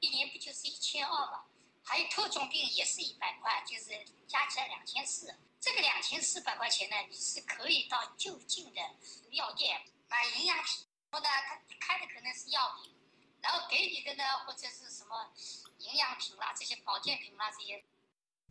一年不就是一千二吗？还有特种病也是一百块，就是加起来两千四。”这个两千四百块钱呢，你是可以到就近的药店买营养品。然后呢，他开的可能是药品，然后给你的呢，或者是什么营养品啦，这些保健品啦，这些。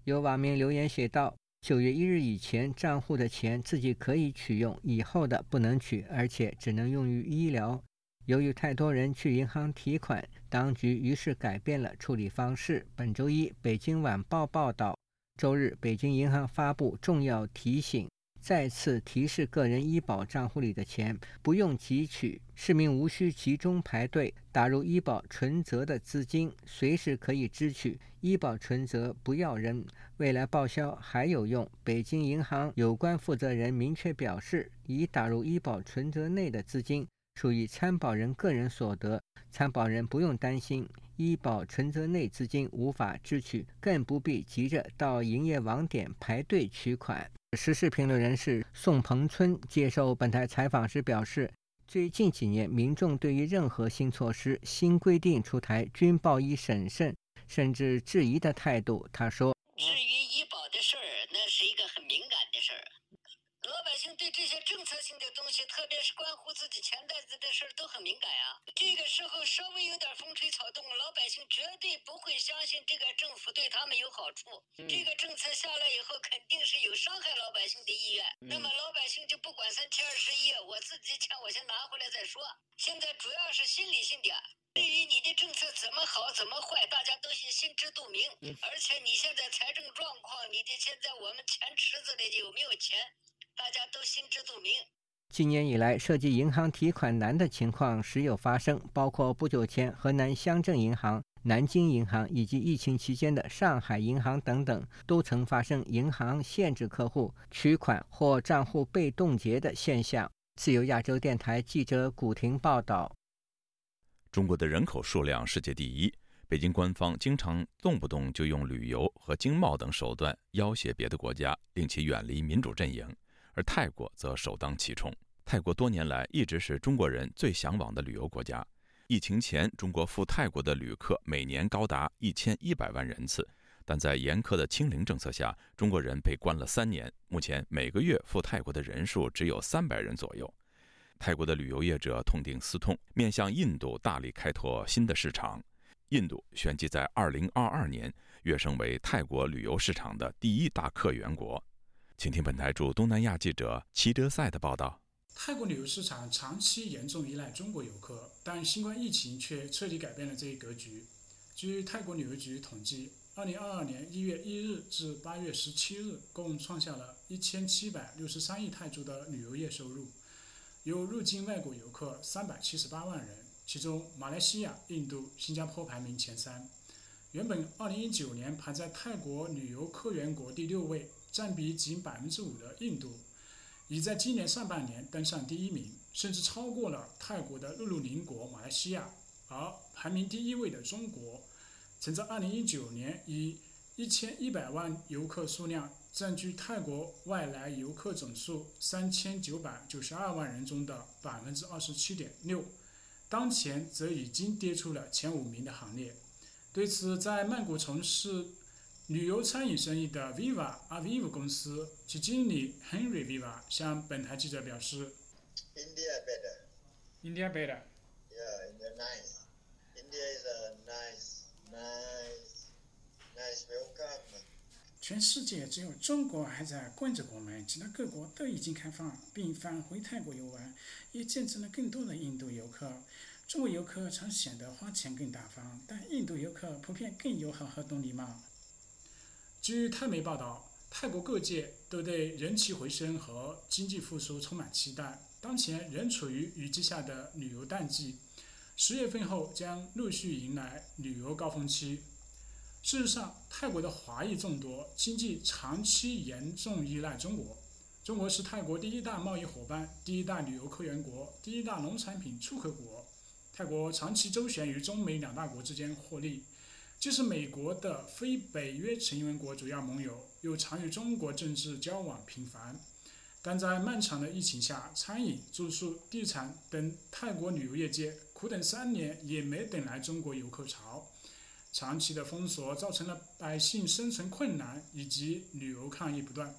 有网民留言写道：“九月一日以前账户的钱自己可以取用，以后的不能取，而且只能用于医疗。”由于太多人去银行提款，当局于是改变了处理方式。本周一，《北京晚报》报道。周日，北京银行发布重要提醒，再次提示个人医保账户里的钱不用提取，市民无需集中排队打入医保存折的资金，随时可以支取。医保存折不要扔，未来报销还有用。北京银行有关负责人明确表示，已打入医保存折内的资金属于参保人个人所得，参保人不用担心。医保存折内资金无法支取，更不必急着到营业网点排队取款。时事评论人士宋鹏春接受本台采访时表示，最近几年民众对于任何新措施、新规定出台均抱以审慎甚至质疑的态度。他说：“至于医保的事儿，那是一个很敏感的事儿，老百姓对这些政策性的东西，特别是关乎自己钱袋子的事儿，都很敏感啊。这个时候稍微有点风吹草动，老百姓绝对不会相信这个政府对他们有好处。这个政策下来以后，肯定是有伤害老百姓的意愿。那么老百姓就不管三七二十一，我自己钱我先拿回来再说。现在主要是心理性的。对于你的政策怎么好怎么坏，大家都是心知肚明。而且你现在财政状况，你的现在我们钱池子里有没有钱，大家都心知肚明。今年以来，涉及银行提款难的情况时有发生，包括不久前河南乡镇银行、南京银行以及疫情期间的上海银行等等，都曾发生银行限制客户取款或账户被冻结的现象。自由亚洲电台记者古婷报道。中国的人口数量世界第一，北京官方经常动不动就用旅游和经贸等手段要挟别的国家，令其远离民主阵营，而泰国则首当其冲。泰国多年来一直是中国人最向往的旅游国家。疫情前，中国赴泰国的旅客每年高达一千一百万人次，但在严苛的清零政策下，中国人被关了三年，目前每个月赴泰国的人数只有三百人左右。泰国的旅游业者痛定思痛，面向印度大力开拓新的市场。印度旋即在2022年跃升为泰国旅游市场的第一大客源国。请听本台驻东南亚记者齐德赛的报道：泰国旅游市场长期严重依赖中国游客，但新冠疫情却彻底改变了这一格局。据泰国旅游局统计，2022年1月1日至8月17日，共创下了一千七百六十三亿泰铢的旅游业收入。有入境外国游客三百七十八万人，其中马来西亚、印度、新加坡排名前三。原本二零一九年排在泰国旅游客源国第六位，占比仅百分之五的印度，已在今年上半年登上第一名，甚至超过了泰国的陆路邻国马来西亚。而排名第一位的中国，曾在二零一九年以一千一百万游客数量。占据泰国外来游客总数三千九百九十二万人中的百分之二十七点六，当前则已经跌出了前五名的行列。对此，在曼谷从事旅游餐饮生意的 Viva Aviv 公司其经理 Henry Viva 向本台记者表示：“India better. India better. Yeah, India nice. India is a nice, nice, nice welcome.” 全世界只有中国还在关着国门，其他各国都已经开放，并返回泰国游玩，也见证了更多的印度游客。中国游客常显得花钱更大方，但印度游客普遍更友好和懂礼貌。据泰媒报道，泰国各界都对人气回升和经济复苏充满期待。当前仍处于雨季下的旅游淡季，十月份后将陆续迎来旅游高峰期。事实上，泰国的华裔众多，经济长期严重依赖中国。中国是泰国第一大贸易伙伴、第一大旅游客源国、第一大农产品出口国。泰国长期周旋于中美两大国之间获利，既是美国的非北约成员国主要盟友，又常与中国政治交往频繁。但在漫长的疫情下，餐饮、住宿、地产等泰国旅游业界苦等三年，也没等来中国游客潮。长期的封锁造成了百姓生存困难，以及旅游抗议不断。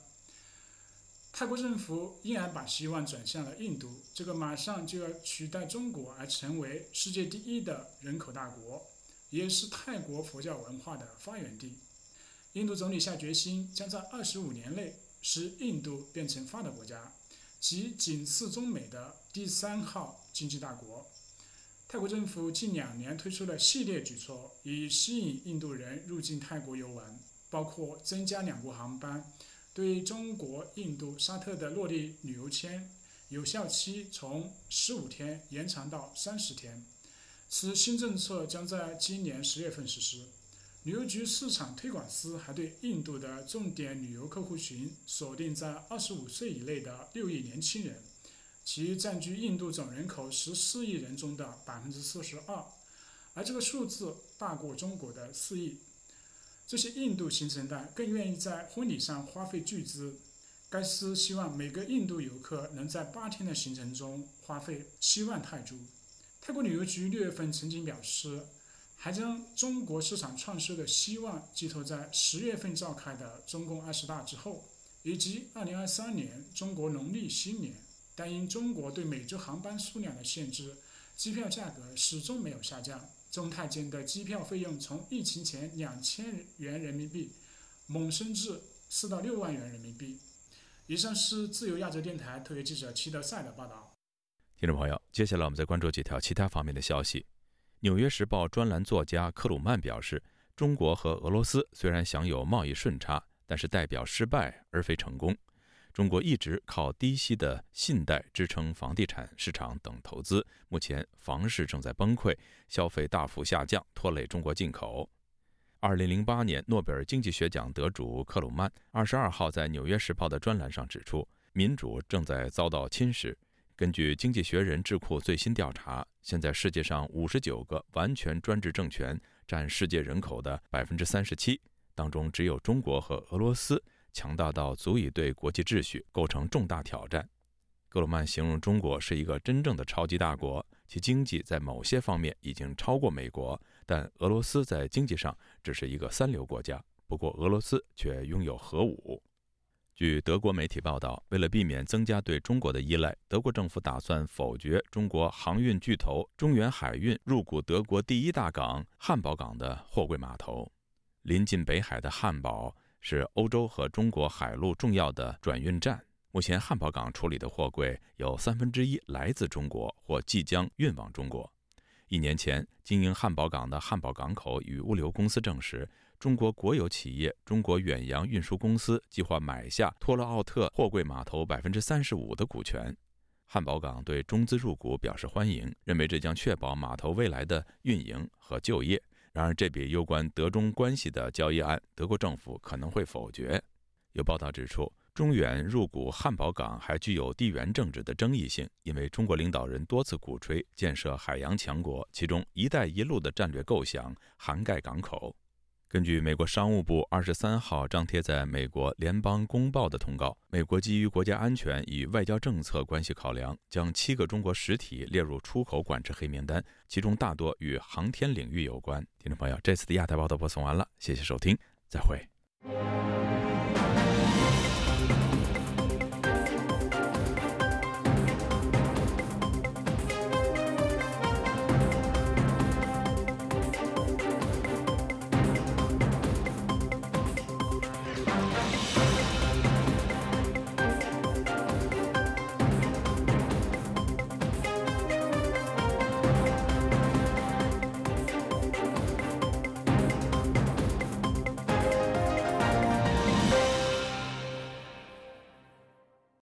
泰国政府依然把希望转向了印度，这个马上就要取代中国而成为世界第一的人口大国，也是泰国佛教文化的发源地。印度总理下决心，将在二十五年内使印度变成发达国家，即仅次中美的第三号经济大国。泰国政府近两年推出了系列举措，以吸引印度人入境泰国游玩，包括增加两国航班，对中国、印度、沙特的落地旅游签有效期从十五天延长到三十天。此新政策将在今年十月份实施。旅游局市场推广司还对印度的重点旅游客户群锁定在二十五岁以内的六亿年轻人。其占据印度总人口十四亿人中的百分之四十二，而这个数字大过中国的四亿。这些印度新生代更愿意在婚礼上花费巨资。该司希望每个印度游客能在八天的行程中花费七万泰铢。泰国旅游局六月份曾经表示，还将中国市场创收的希望寄托在十月份召开的中共二十大之后。以及2023年中国农历新年。但因中国对美洲航班数量的限制，机票价格始终没有下降。中泰间的机票费用从疫情前两千元人民币猛升至四到六万元人民币。以上是自由亚洲电台特约记者齐德赛的报道。听众朋友，接下来我们再关注几条其他方面的消息。《纽约时报》专栏作家克鲁曼表示，中国和俄罗斯虽然享有贸易顺差，但是代表失败而非成功。中国一直靠低息的信贷支撑房地产市场等投资，目前房市正在崩溃，消费大幅下降，拖累中国进口。二零零八年诺贝尔经济学奖得主克鲁曼二十二号在《纽约时报》的专栏上指出，民主正在遭到侵蚀。根据《经济学人》智库最新调查，现在世界上五十九个完全专制政权占世界人口的百分之三十七，当中只有中国和俄罗斯。强大到足以对国际秩序构成重大挑战。格鲁曼形容中国是一个真正的超级大国，其经济在某些方面已经超过美国，但俄罗斯在经济上只是一个三流国家。不过，俄罗斯却拥有核武。据德国媒体报道，为了避免增加对中国的依赖，德国政府打算否决中国航运巨头中远海运入股德国第一大港汉堡港的货柜码头。临近北海的汉堡。是欧洲和中国海陆重要的转运站。目前，汉堡港处理的货柜有三分之一来自中国或即将运往中国。一年前，经营汉堡港的汉堡港口与物流公司证实，中国国有企业中国远洋运输公司计划买下托勒奥特货柜码头百分之三十五的股权。汉堡港对中资入股表示欢迎，认为这将确保码头未来的运营和就业。然而，这笔攸关德中关系的交易案，德国政府可能会否决。有报道指出，中远入股汉堡港还具有地缘政治的争议性，因为中国领导人多次鼓吹建设海洋强国，其中“一带一路”的战略构想涵盖港口。根据美国商务部二十三号张贴在美国联邦公报的通告，美国基于国家安全与外交政策关系考量，将七个中国实体列入出口管制黑名单，其中大多与航天领域有关。听众朋友，这次的亚太报道播送完了，谢谢收听，再会。